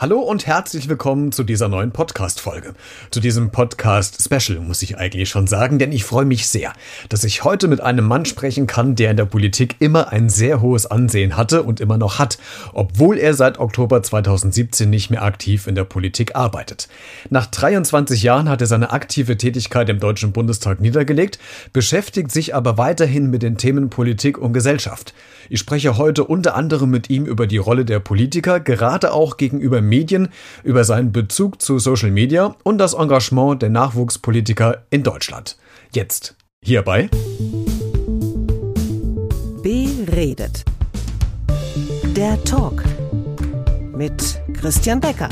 Hallo und herzlich willkommen zu dieser neuen Podcast-Folge. Zu diesem Podcast-Special muss ich eigentlich schon sagen, denn ich freue mich sehr, dass ich heute mit einem Mann sprechen kann, der in der Politik immer ein sehr hohes Ansehen hatte und immer noch hat, obwohl er seit Oktober 2017 nicht mehr aktiv in der Politik arbeitet. Nach 23 Jahren hat er seine aktive Tätigkeit im Deutschen Bundestag niedergelegt, beschäftigt sich aber weiterhin mit den Themen Politik und Gesellschaft. Ich spreche heute unter anderem mit ihm über die Rolle der Politiker, gerade auch gegenüber Medien, über seinen Bezug zu Social Media und das Engagement der Nachwuchspolitiker in Deutschland. Jetzt hierbei Beredet. Der Talk mit Christian Becker.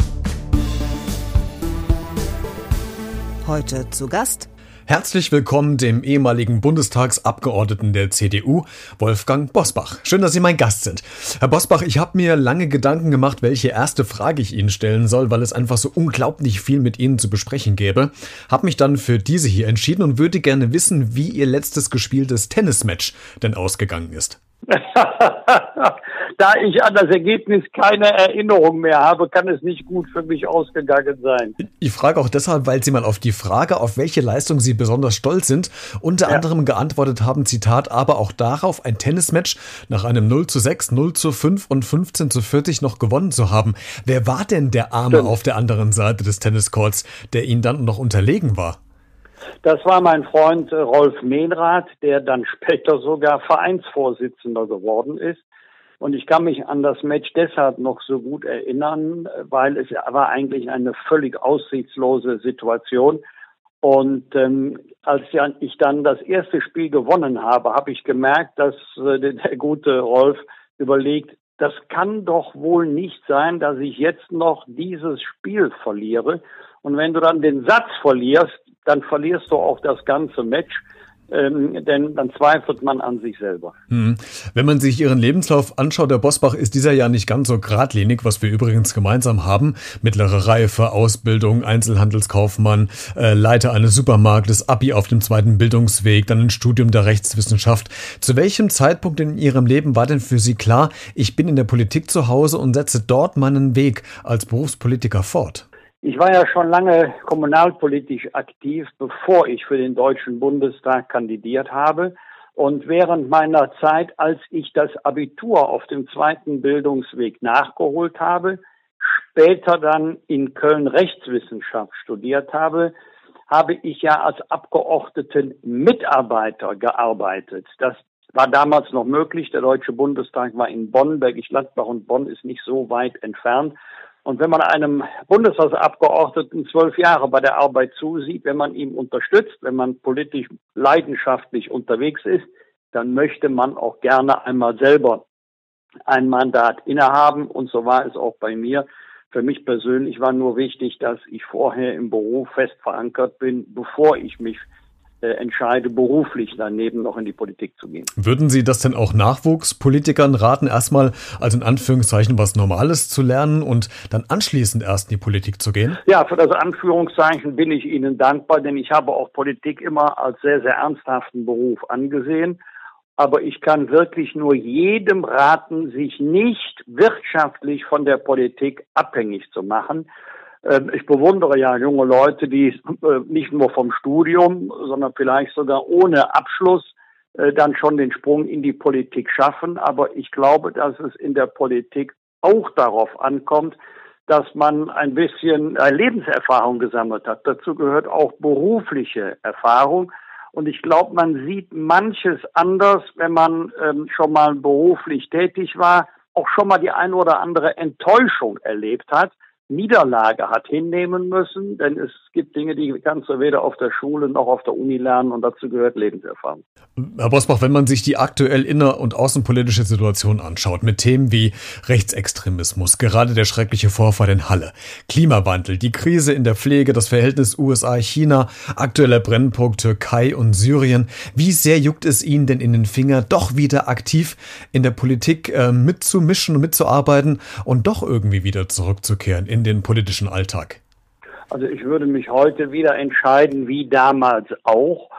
Heute zu Gast Herzlich willkommen dem ehemaligen Bundestagsabgeordneten der CDU, Wolfgang Bosbach. Schön, dass Sie mein Gast sind. Herr Bosbach, ich habe mir lange Gedanken gemacht, welche erste Frage ich Ihnen stellen soll, weil es einfach so unglaublich viel mit Ihnen zu besprechen gäbe. Hab mich dann für diese hier entschieden und würde gerne wissen, wie Ihr letztes gespieltes Tennismatch denn ausgegangen ist. da ich an das Ergebnis keine Erinnerung mehr habe, kann es nicht gut für mich ausgegangen sein. Ich frage auch deshalb, weil Sie mal auf die Frage, auf welche Leistung Sie besonders stolz sind, unter ja. anderem geantwortet haben, Zitat, aber auch darauf, ein Tennismatch nach einem 0 zu 6, 0 zu 5 und 15 zu 40 noch gewonnen zu haben. Wer war denn der Arme Stimmt. auf der anderen Seite des Tenniscourts, der Ihnen dann noch unterlegen war? Das war mein Freund äh, Rolf Mehnrath, der dann später sogar Vereinsvorsitzender geworden ist. Und ich kann mich an das Match deshalb noch so gut erinnern, weil es war eigentlich eine völlig aussichtslose Situation. Und ähm, als ich dann das erste Spiel gewonnen habe, habe ich gemerkt, dass äh, der gute Rolf überlegt, das kann doch wohl nicht sein, dass ich jetzt noch dieses Spiel verliere. Und wenn du dann den Satz verlierst, dann verlierst du auch das ganze Match. Ähm, denn dann zweifelt man an sich selber. Hm. Wenn man sich Ihren Lebenslauf anschaut, der Bosbach, ist dieser ja nicht ganz so geradlinig, was wir übrigens gemeinsam haben. Mittlere Reife, Ausbildung, Einzelhandelskaufmann, äh, Leiter eines Supermarktes, Abi auf dem zweiten Bildungsweg, dann ein Studium der Rechtswissenschaft. Zu welchem Zeitpunkt in Ihrem Leben war denn für Sie klar, ich bin in der Politik zu Hause und setze dort meinen Weg als Berufspolitiker fort? Ich war ja schon lange kommunalpolitisch aktiv, bevor ich für den Deutschen Bundestag kandidiert habe. Und während meiner Zeit, als ich das Abitur auf dem zweiten Bildungsweg nachgeholt habe, später dann in Köln Rechtswissenschaft studiert habe, habe ich ja als Abgeordneten Mitarbeiter gearbeitet. Das war damals noch möglich. Der Deutsche Bundestag war in Bonn, Bergisch Gladbach und Bonn ist nicht so weit entfernt. Und wenn man einem Bundestagsabgeordneten zwölf Jahre bei der Arbeit zusieht, wenn man ihm unterstützt, wenn man politisch leidenschaftlich unterwegs ist, dann möchte man auch gerne einmal selber ein Mandat innehaben. Und so war es auch bei mir. Für mich persönlich war nur wichtig, dass ich vorher im Beruf fest verankert bin, bevor ich mich entscheide, beruflich daneben noch in die Politik zu gehen. Würden Sie das denn auch Nachwuchspolitikern raten, erstmal also in Anführungszeichen was Normales zu lernen und dann anschließend erst in die Politik zu gehen? Ja, für das Anführungszeichen bin ich Ihnen dankbar, denn ich habe auch Politik immer als sehr, sehr ernsthaften Beruf angesehen. Aber ich kann wirklich nur jedem raten, sich nicht wirtschaftlich von der Politik abhängig zu machen. Ähm, ich bewundere ja junge Leute, die äh, nicht nur vom Studium, sondern vielleicht sogar ohne Abschluss äh, dann schon den Sprung in die Politik schaffen. Aber ich glaube, dass es in der Politik auch darauf ankommt, dass man ein bisschen äh, Lebenserfahrung gesammelt hat. Dazu gehört auch berufliche Erfahrung. Und ich glaube, man sieht manches anders, wenn man ähm, schon mal beruflich tätig war, auch schon mal die ein oder andere Enttäuschung erlebt hat. Niederlage hat hinnehmen müssen, denn es gibt Dinge, die kannst du weder auf der Schule noch auf der Uni lernen und dazu gehört Lebenserfahrung. Herr Bosbach, wenn man sich die aktuell inner- und außenpolitische Situation anschaut, mit Themen wie Rechtsextremismus, gerade der schreckliche Vorfall in Halle, Klimawandel, die Krise in der Pflege, das Verhältnis USA-China, aktueller Brennpunkt Türkei und Syrien, wie sehr juckt es Ihnen denn in den Finger, doch wieder aktiv in der Politik äh, mitzumischen und mitzuarbeiten und doch irgendwie wieder zurückzukehren in den politischen Alltag? Also ich würde mich heute wieder entscheiden, wie damals auch.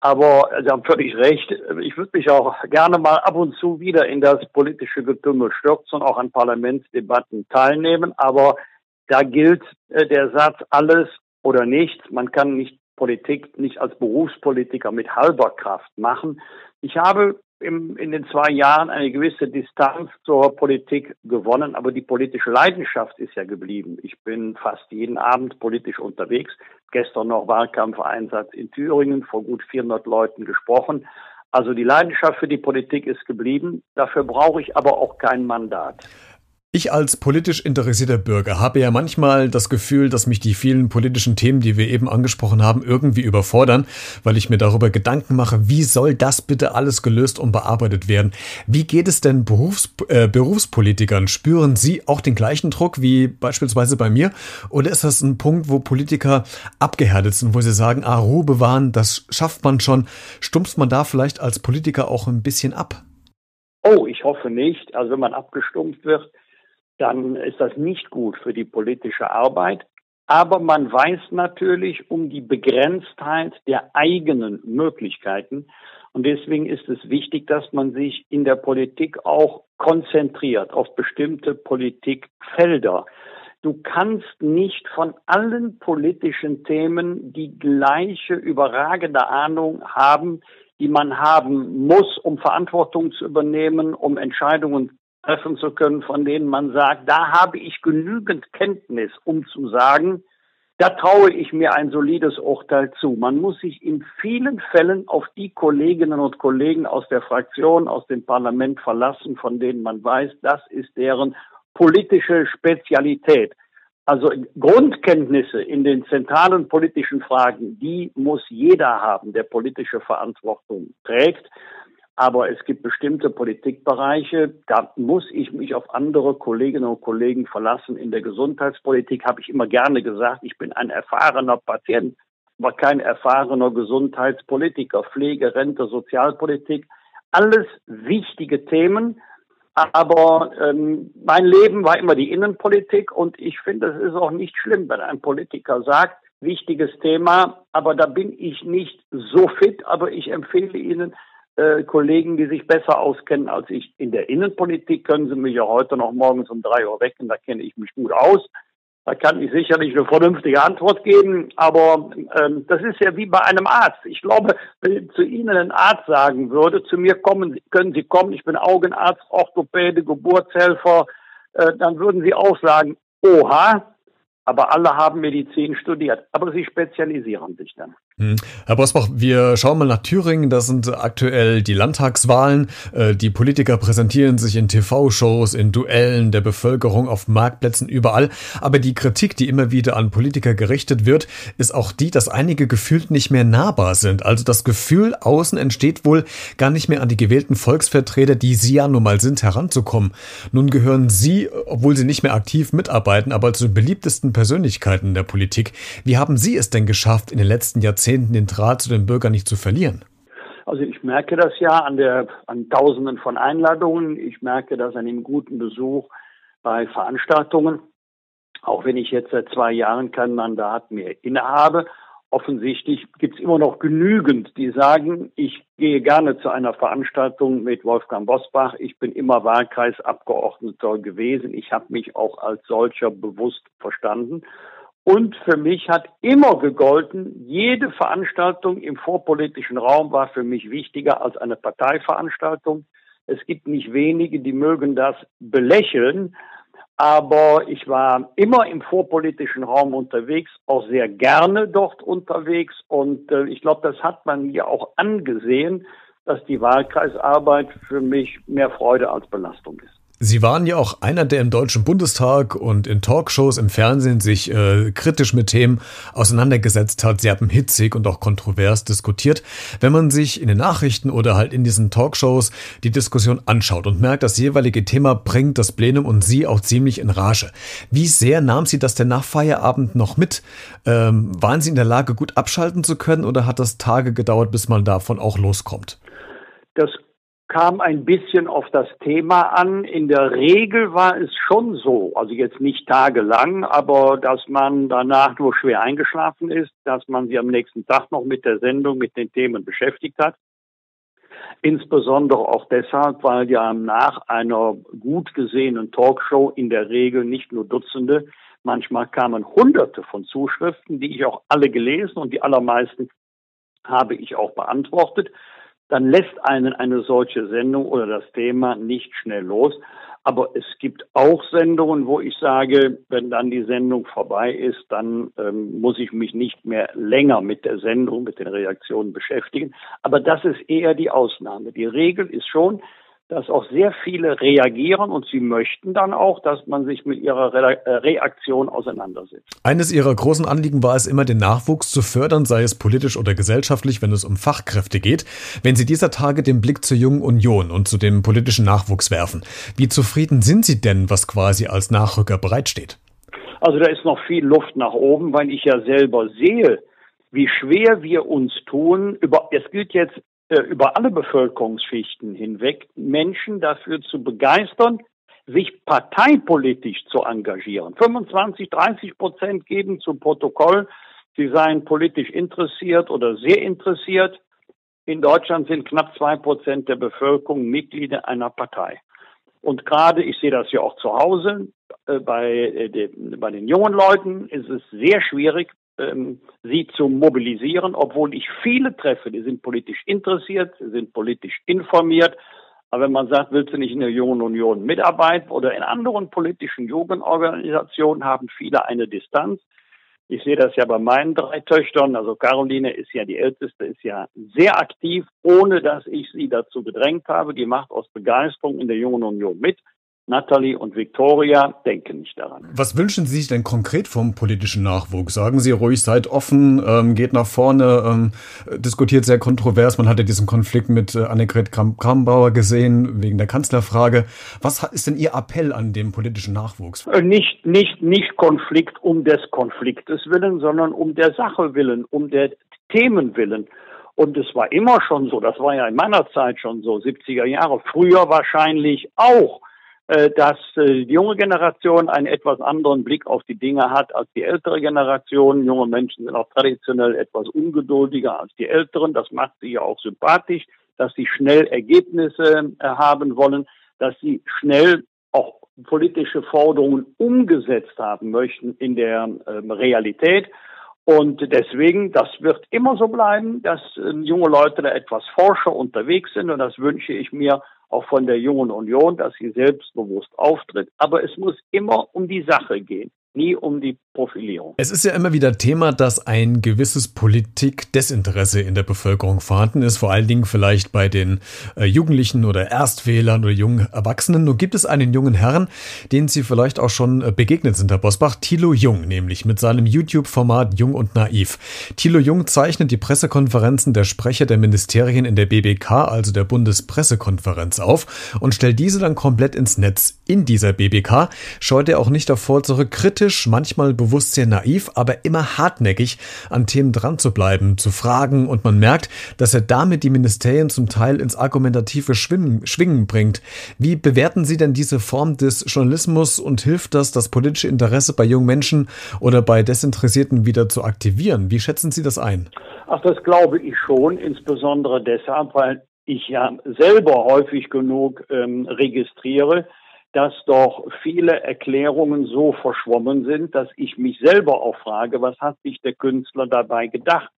Aber Sie haben völlig recht. Ich würde mich auch gerne mal ab und zu wieder in das politische Getümmel stürzen und auch an Parlamentsdebatten teilnehmen. Aber Da gilt äh, der Satz alles oder nichts. Man kann nicht Politik nicht als Berufspolitiker mit halber Kraft machen. Ich habe im, in den zwei Jahren eine gewisse Distanz zur Politik gewonnen, aber die politische Leidenschaft ist ja geblieben. Ich bin fast jeden Abend politisch unterwegs. Gestern noch Wahlkampfeinsatz in Thüringen, vor gut 400 Leuten gesprochen. Also die Leidenschaft für die Politik ist geblieben. Dafür brauche ich aber auch kein Mandat. Ich als politisch interessierter Bürger habe ja manchmal das Gefühl, dass mich die vielen politischen Themen, die wir eben angesprochen haben, irgendwie überfordern, weil ich mir darüber Gedanken mache, wie soll das bitte alles gelöst und bearbeitet werden? Wie geht es denn Berufs äh, Berufspolitikern? Spüren sie auch den gleichen Druck wie beispielsweise bei mir? Oder ist das ein Punkt, wo Politiker abgehärtet sind, wo sie sagen, ah, Ruhe bewahren, das schafft man schon? Stumpft man da vielleicht als Politiker auch ein bisschen ab? Oh, ich hoffe nicht. Also wenn man abgestumpft wird, dann ist das nicht gut für die politische Arbeit. Aber man weiß natürlich um die Begrenztheit der eigenen Möglichkeiten. Und deswegen ist es wichtig, dass man sich in der Politik auch konzentriert auf bestimmte Politikfelder. Du kannst nicht von allen politischen Themen die gleiche überragende Ahnung haben, die man haben muss, um Verantwortung zu übernehmen, um Entscheidungen treffen zu können, von denen man sagt, da habe ich genügend Kenntnis, um zu sagen, da traue ich mir ein solides Urteil zu. Man muss sich in vielen Fällen auf die Kolleginnen und Kollegen aus der Fraktion, aus dem Parlament verlassen, von denen man weiß, das ist deren politische Spezialität. Also Grundkenntnisse in den zentralen politischen Fragen, die muss jeder haben, der politische Verantwortung trägt. Aber es gibt bestimmte Politikbereiche, da muss ich mich auf andere Kolleginnen und Kollegen verlassen. In der Gesundheitspolitik habe ich immer gerne gesagt, ich bin ein erfahrener Patient, aber kein erfahrener Gesundheitspolitiker. Pflege, Rente, Sozialpolitik, alles wichtige Themen. Aber ähm, mein Leben war immer die Innenpolitik und ich finde, es ist auch nicht schlimm, wenn ein Politiker sagt, wichtiges Thema, aber da bin ich nicht so fit, aber ich empfehle Ihnen, äh, Kollegen, die sich besser auskennen als ich. In der Innenpolitik können Sie mich ja heute noch morgens um drei Uhr wecken, da kenne ich mich gut aus. Da kann ich sicherlich eine vernünftige Antwort geben, aber ähm, das ist ja wie bei einem Arzt. Ich glaube, wenn zu Ihnen ein Arzt sagen würde, zu mir kommen, können Sie kommen, ich bin Augenarzt, Orthopäde, Geburtshelfer, äh, dann würden Sie auch sagen, oha, aber alle haben Medizin studiert, aber sie spezialisieren sich dann. Hm. Herr Bosbach, wir schauen mal nach Thüringen. Das sind aktuell die Landtagswahlen. Äh, die Politiker präsentieren sich in TV-Shows, in Duellen der Bevölkerung, auf Marktplätzen, überall. Aber die Kritik, die immer wieder an Politiker gerichtet wird, ist auch die, dass einige gefühlt nicht mehr nahbar sind. Also das Gefühl außen entsteht wohl gar nicht mehr an die gewählten Volksvertreter, die sie ja nun mal sind, heranzukommen. Nun gehören sie, obwohl sie nicht mehr aktiv mitarbeiten, aber zu den beliebtesten Persönlichkeiten der Politik. Wie haben Sie es denn geschafft, in den letzten Jahrzehnten Jahrzehnten den Draht zu den Bürgern nicht zu verlieren? Also ich merke das ja an der an Tausenden von Einladungen. Ich merke das an dem guten Besuch bei Veranstaltungen. Auch wenn ich jetzt seit zwei Jahren kein Mandat mehr innehabe, offensichtlich gibt es immer noch genügend, die sagen, ich gehe gerne zu einer Veranstaltung mit Wolfgang Bosbach. Ich bin immer Wahlkreisabgeordneter gewesen. Ich habe mich auch als solcher bewusst verstanden. Und für mich hat immer gegolten, jede Veranstaltung im vorpolitischen Raum war für mich wichtiger als eine Parteiveranstaltung. Es gibt nicht wenige, die mögen das belächeln, aber ich war immer im vorpolitischen Raum unterwegs, auch sehr gerne dort unterwegs und äh, ich glaube, das hat man mir auch angesehen, dass die Wahlkreisarbeit für mich mehr Freude als Belastung ist. Sie waren ja auch einer, der im Deutschen Bundestag und in Talkshows im Fernsehen sich äh, kritisch mit Themen auseinandergesetzt hat. Sie haben hitzig und auch kontrovers diskutiert. Wenn man sich in den Nachrichten oder halt in diesen Talkshows die Diskussion anschaut und merkt, das jeweilige Thema bringt das Plenum und Sie auch ziemlich in Rage. Wie sehr nahm Sie das denn nach Feierabend noch mit? Ähm, waren Sie in der Lage, gut abschalten zu können oder hat das Tage gedauert, bis man davon auch loskommt? Das kam ein bisschen auf das Thema an. In der Regel war es schon so, also jetzt nicht tagelang, aber dass man danach nur schwer eingeschlafen ist, dass man sich am nächsten Tag noch mit der Sendung, mit den Themen beschäftigt hat. Insbesondere auch deshalb, weil ja nach einer gut gesehenen Talkshow in der Regel nicht nur Dutzende, Manchmal kamen hunderte von Zuschriften, die ich auch alle gelesen und die allermeisten habe ich auch beantwortet. Dann lässt einen eine solche Sendung oder das Thema nicht schnell los. Aber es gibt auch Sendungen, wo ich sage, wenn dann die Sendung vorbei ist, dann ähm, muss ich mich nicht mehr länger mit der Sendung, mit den Reaktionen beschäftigen. Aber das ist eher die Ausnahme. Die Regel ist schon, dass auch sehr viele reagieren und sie möchten dann auch, dass man sich mit ihrer äh, Reaktion auseinandersetzt. Eines ihrer großen Anliegen war es immer, den Nachwuchs zu fördern, sei es politisch oder gesellschaftlich, wenn es um Fachkräfte geht. Wenn Sie dieser Tage den Blick zur Jungen Union und zu dem politischen Nachwuchs werfen, wie zufrieden sind Sie denn, was quasi als Nachrücker bereitsteht? Also da ist noch viel Luft nach oben, weil ich ja selber sehe, wie schwer wir uns tun. Über, es gilt jetzt über alle Bevölkerungsschichten hinweg Menschen dafür zu begeistern, sich parteipolitisch zu engagieren. 25, 30 Prozent geben zu Protokoll, sie seien politisch interessiert oder sehr interessiert. In Deutschland sind knapp zwei Prozent der Bevölkerung Mitglieder einer Partei. Und gerade, ich sehe das ja auch zu Hause, äh, bei, äh, bei den jungen Leuten ist es sehr schwierig, ähm, sie zu mobilisieren, obwohl ich viele treffe, die sind politisch interessiert, sind politisch informiert. Aber wenn man sagt, willst du nicht in der Jungen Union mitarbeiten oder in anderen politischen Jugendorganisationen, haben viele eine Distanz. Ich sehe das ja bei meinen drei Töchtern. Also Caroline ist ja die älteste, ist ja sehr aktiv, ohne dass ich sie dazu gedrängt habe. Die macht aus Begeisterung in der Jungen Union mit. Natalie und Victoria denken nicht daran. Was wünschen Sie sich denn konkret vom politischen Nachwuchs? Sagen Sie ruhig, seid offen, ähm, geht nach vorne, ähm, diskutiert sehr kontrovers. Man hatte diesen Konflikt mit äh, Annegret Kramp-Karrenbauer gesehen, wegen der Kanzlerfrage. Was ist denn Ihr Appell an den politischen Nachwuchs? Äh, nicht, nicht, nicht Konflikt um des Konfliktes willen, sondern um der Sache willen, um der Themen willen. Und es war immer schon so, das war ja in meiner Zeit schon so, 70er Jahre, früher wahrscheinlich auch dass äh, die junge Generation einen etwas anderen Blick auf die Dinge hat als die ältere Generation. Junge Menschen sind auch traditionell etwas ungeduldiger als die älteren. Das macht sie ja auch sympathisch, dass sie schnell Ergebnisse äh, haben wollen, dass sie schnell auch politische Forderungen umgesetzt haben möchten in der ähm, Realität. Und deswegen, das wird immer so bleiben, dass junge Leute da etwas forscher unterwegs sind und das wünsche ich mir auch von der Jungen Union, dass sie selbstbewusst auftritt. Aber es muss immer um die Sache gehen nie um die Profilierung. Es ist ja immer wieder Thema, dass ein gewisses Politikdesinteresse in der Bevölkerung vorhanden ist, vor allen Dingen vielleicht bei den äh, Jugendlichen oder Erstwählern oder jungen Erwachsenen. Nun gibt es einen jungen Herrn, den Sie vielleicht auch schon äh, begegnet sind, Herr Bosbach, Thilo Jung, nämlich mit seinem YouTube-Format Jung und Naiv. Thilo Jung zeichnet die Pressekonferenzen der Sprecher der Ministerien in der BBK, also der Bundespressekonferenz, auf und stellt diese dann komplett ins Netz. In dieser BBK scheut er auch nicht davor zurück, kritisch kritisch, manchmal bewusst sehr naiv, aber immer hartnäckig an Themen dran zu bleiben, zu fragen und man merkt, dass er damit die Ministerien zum Teil ins argumentative Schwingen, Schwingen bringt. Wie bewerten Sie denn diese Form des Journalismus und hilft das, das politische Interesse bei jungen Menschen oder bei Desinteressierten wieder zu aktivieren? Wie schätzen Sie das ein? Ach, das glaube ich schon, insbesondere deshalb, weil ich ja selber häufig genug ähm, registriere, dass doch viele Erklärungen so verschwommen sind, dass ich mich selber auch frage, was hat sich der Künstler dabei gedacht?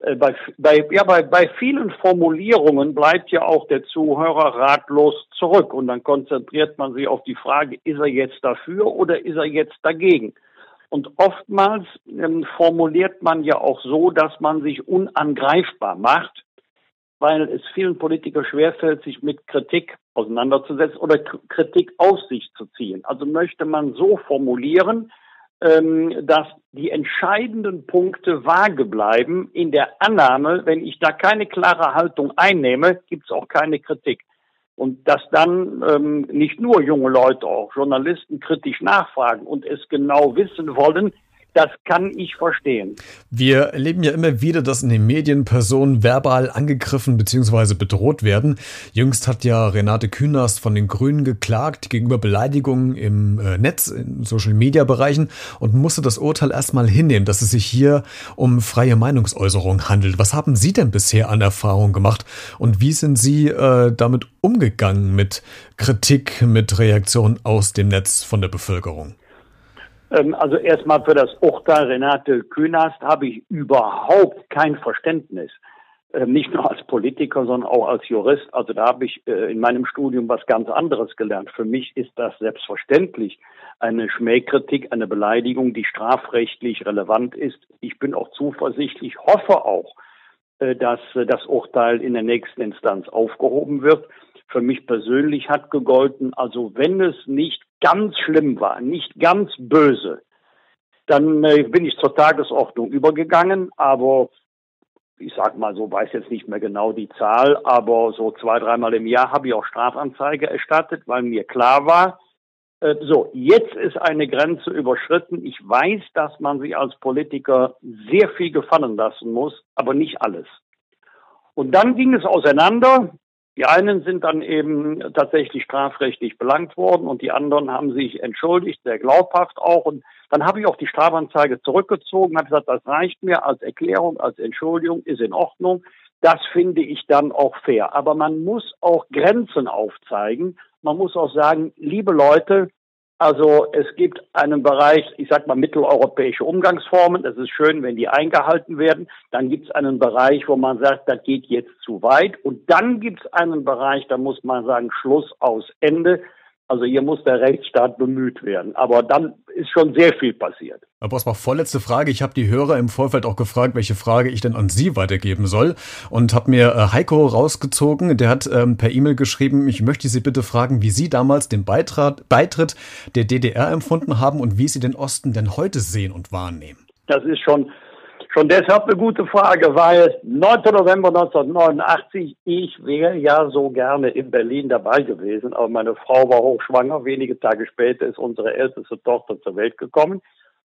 Äh, bei, bei, ja, bei, bei vielen Formulierungen bleibt ja auch der Zuhörer ratlos zurück und dann konzentriert man sich auf die Frage, ist er jetzt dafür oder ist er jetzt dagegen? Und oftmals ähm, formuliert man ja auch so, dass man sich unangreifbar macht weil es vielen Politikern schwerfällt, sich mit Kritik auseinanderzusetzen oder Kritik auf sich zu ziehen. Also möchte man so formulieren, ähm, dass die entscheidenden Punkte vage bleiben in der Annahme, wenn ich da keine klare Haltung einnehme, gibt es auch keine Kritik. Und dass dann ähm, nicht nur junge Leute, auch Journalisten kritisch nachfragen und es genau wissen wollen, das kann ich verstehen. Wir erleben ja immer wieder, dass in den Medien Personen verbal angegriffen bzw. bedroht werden. Jüngst hat ja Renate Künast von den Grünen geklagt gegenüber Beleidigungen im äh, Netz, in Social-Media-Bereichen und musste das Urteil erstmal hinnehmen, dass es sich hier um freie Meinungsäußerung handelt. Was haben Sie denn bisher an Erfahrung gemacht und wie sind Sie äh, damit umgegangen mit Kritik, mit Reaktionen aus dem Netz von der Bevölkerung? Ähm, also erstmal für das Urteil Renate Künast habe ich überhaupt kein Verständnis. Ähm, nicht nur als Politiker, sondern auch als Jurist. Also da habe ich äh, in meinem Studium was ganz anderes gelernt. Für mich ist das selbstverständlich eine Schmähkritik, eine Beleidigung, die strafrechtlich relevant ist. Ich bin auch zuversichtlich, hoffe auch, äh, dass äh, das Urteil in der nächsten Instanz aufgehoben wird. Für mich persönlich hat gegolten, also wenn es nicht ganz schlimm war, nicht ganz böse, dann bin ich zur Tagesordnung übergegangen, aber ich sag mal so, weiß jetzt nicht mehr genau die Zahl, aber so zwei, dreimal im Jahr habe ich auch Strafanzeige erstattet, weil mir klar war, äh, so, jetzt ist eine Grenze überschritten. Ich weiß, dass man sich als Politiker sehr viel gefallen lassen muss, aber nicht alles. Und dann ging es auseinander. Die einen sind dann eben tatsächlich strafrechtlich belangt worden und die anderen haben sich entschuldigt, sehr glaubhaft auch. Und dann habe ich auch die Strafanzeige zurückgezogen, habe gesagt, das reicht mir als Erklärung, als Entschuldigung, ist in Ordnung. Das finde ich dann auch fair. Aber man muss auch Grenzen aufzeigen. Man muss auch sagen, liebe Leute, also es gibt einen Bereich, ich sag mal mitteleuropäische Umgangsformen. Es ist schön, wenn die eingehalten werden. Dann gibt es einen Bereich, wo man sagt, das geht jetzt zu weit. Und dann gibt es einen Bereich, da muss man sagen, Schluss aus Ende. Also hier muss der Rechtsstaat bemüht werden. Aber dann ist schon sehr viel passiert. Herr Bosbach, vorletzte Frage. Ich habe die Hörer im Vorfeld auch gefragt, welche Frage ich denn an Sie weitergeben soll und habe mir äh, Heiko rausgezogen. Der hat ähm, per E-Mail geschrieben, ich möchte Sie bitte fragen, wie Sie damals den Beitritt, Beitritt der DDR empfunden haben und wie Sie den Osten denn heute sehen und wahrnehmen. Das ist schon Schon deshalb eine gute Frage, weil 9. November 1989, ich wäre ja so gerne in Berlin dabei gewesen, aber meine Frau war hochschwanger. Wenige Tage später ist unsere älteste Tochter zur Welt gekommen.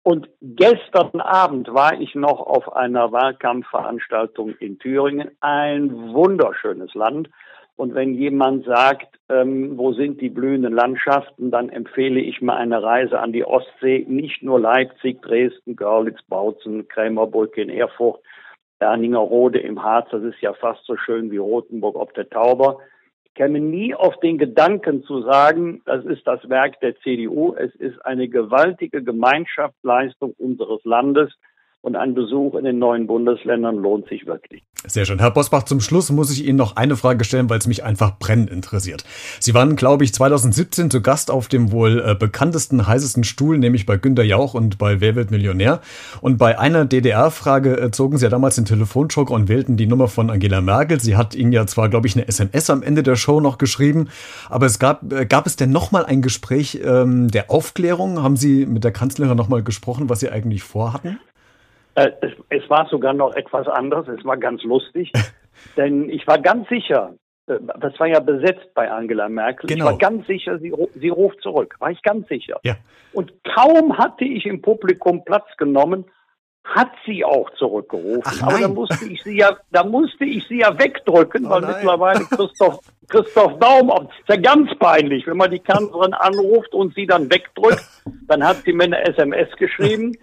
Und gestern Abend war ich noch auf einer Wahlkampfveranstaltung in Thüringen. Ein wunderschönes Land. Und wenn jemand sagt, ähm, wo sind die blühenden Landschaften, dann empfehle ich mal eine Reise an die Ostsee. Nicht nur Leipzig, Dresden, Görlitz, Bautzen, Krämerbrücke in Erfurt, Erningerode im Harz. Das ist ja fast so schön wie Rothenburg ob der Tauber. Ich käme nie auf den Gedanken zu sagen, das ist das Werk der CDU. Es ist eine gewaltige Gemeinschaftsleistung unseres Landes und ein Besuch in den neuen Bundesländern lohnt sich wirklich. Sehr schön. Herr Bosbach, zum Schluss muss ich Ihnen noch eine Frage stellen, weil es mich einfach brennend interessiert. Sie waren, glaube ich, 2017 zu Gast auf dem wohl äh, bekanntesten, heißesten Stuhl, nämlich bei Günter Jauch und bei Wer wird Millionär. Und bei einer DDR-Frage äh, zogen Sie ja damals den Telefonjoker und wählten die Nummer von Angela Merkel. Sie hat Ihnen ja zwar, glaube ich, eine SMS am Ende der Show noch geschrieben, aber es gab, äh, gab es denn nochmal ein Gespräch ähm, der Aufklärung? Haben Sie mit der Kanzlerin nochmal gesprochen, was Sie eigentlich vorhatten? Äh, es, es, war sogar noch etwas anderes. Es war ganz lustig. denn ich war ganz sicher, äh, das war ja besetzt bei Angela Merkel. Genau. Ich war ganz sicher, sie, sie ruft zurück. War ich ganz sicher. Ja. Und kaum hatte ich im Publikum Platz genommen, hat sie auch zurückgerufen. Ach, Aber da musste ich sie ja, da musste ich sie ja wegdrücken, oh, weil nein. mittlerweile Christoph, Christoph Daum, das ist ja ganz peinlich, wenn man die Kanzlerin anruft und sie dann wegdrückt, dann hat sie mir eine SMS geschrieben.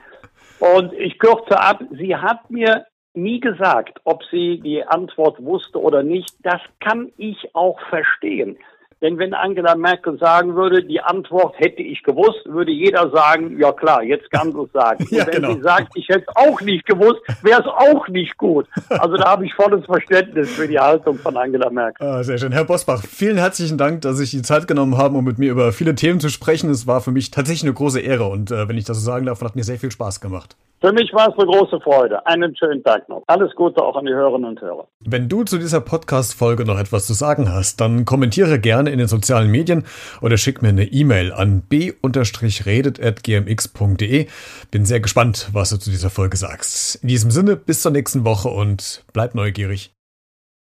Und ich kürze ab, sie hat mir nie gesagt, ob sie die Antwort wusste oder nicht. Das kann ich auch verstehen. Denn wenn Angela Merkel sagen würde, die Antwort hätte ich gewusst, würde jeder sagen, ja klar, jetzt kann sie es sagen. ja, Und wenn genau. sie sagt, ich hätte es auch nicht gewusst, wäre es auch nicht gut. Also da habe ich volles Verständnis für die Haltung von Angela Merkel. Ah, sehr schön. Herr Bosbach, vielen herzlichen Dank, dass Sie sich die Zeit genommen haben, um mit mir über viele Themen zu sprechen. Es war für mich tatsächlich eine große Ehre und äh, wenn ich das so sagen darf, hat mir sehr viel Spaß gemacht. Für mich war es eine große Freude. Einen schönen Tag noch. Alles Gute auch an die Hörerinnen und Hörer. Wenn du zu dieser Podcast-Folge noch etwas zu sagen hast, dann kommentiere gerne in den sozialen Medien oder schick mir eine E-Mail an b-redet.gmx.de. Bin sehr gespannt, was du zu dieser Folge sagst. In diesem Sinne, bis zur nächsten Woche und bleib neugierig.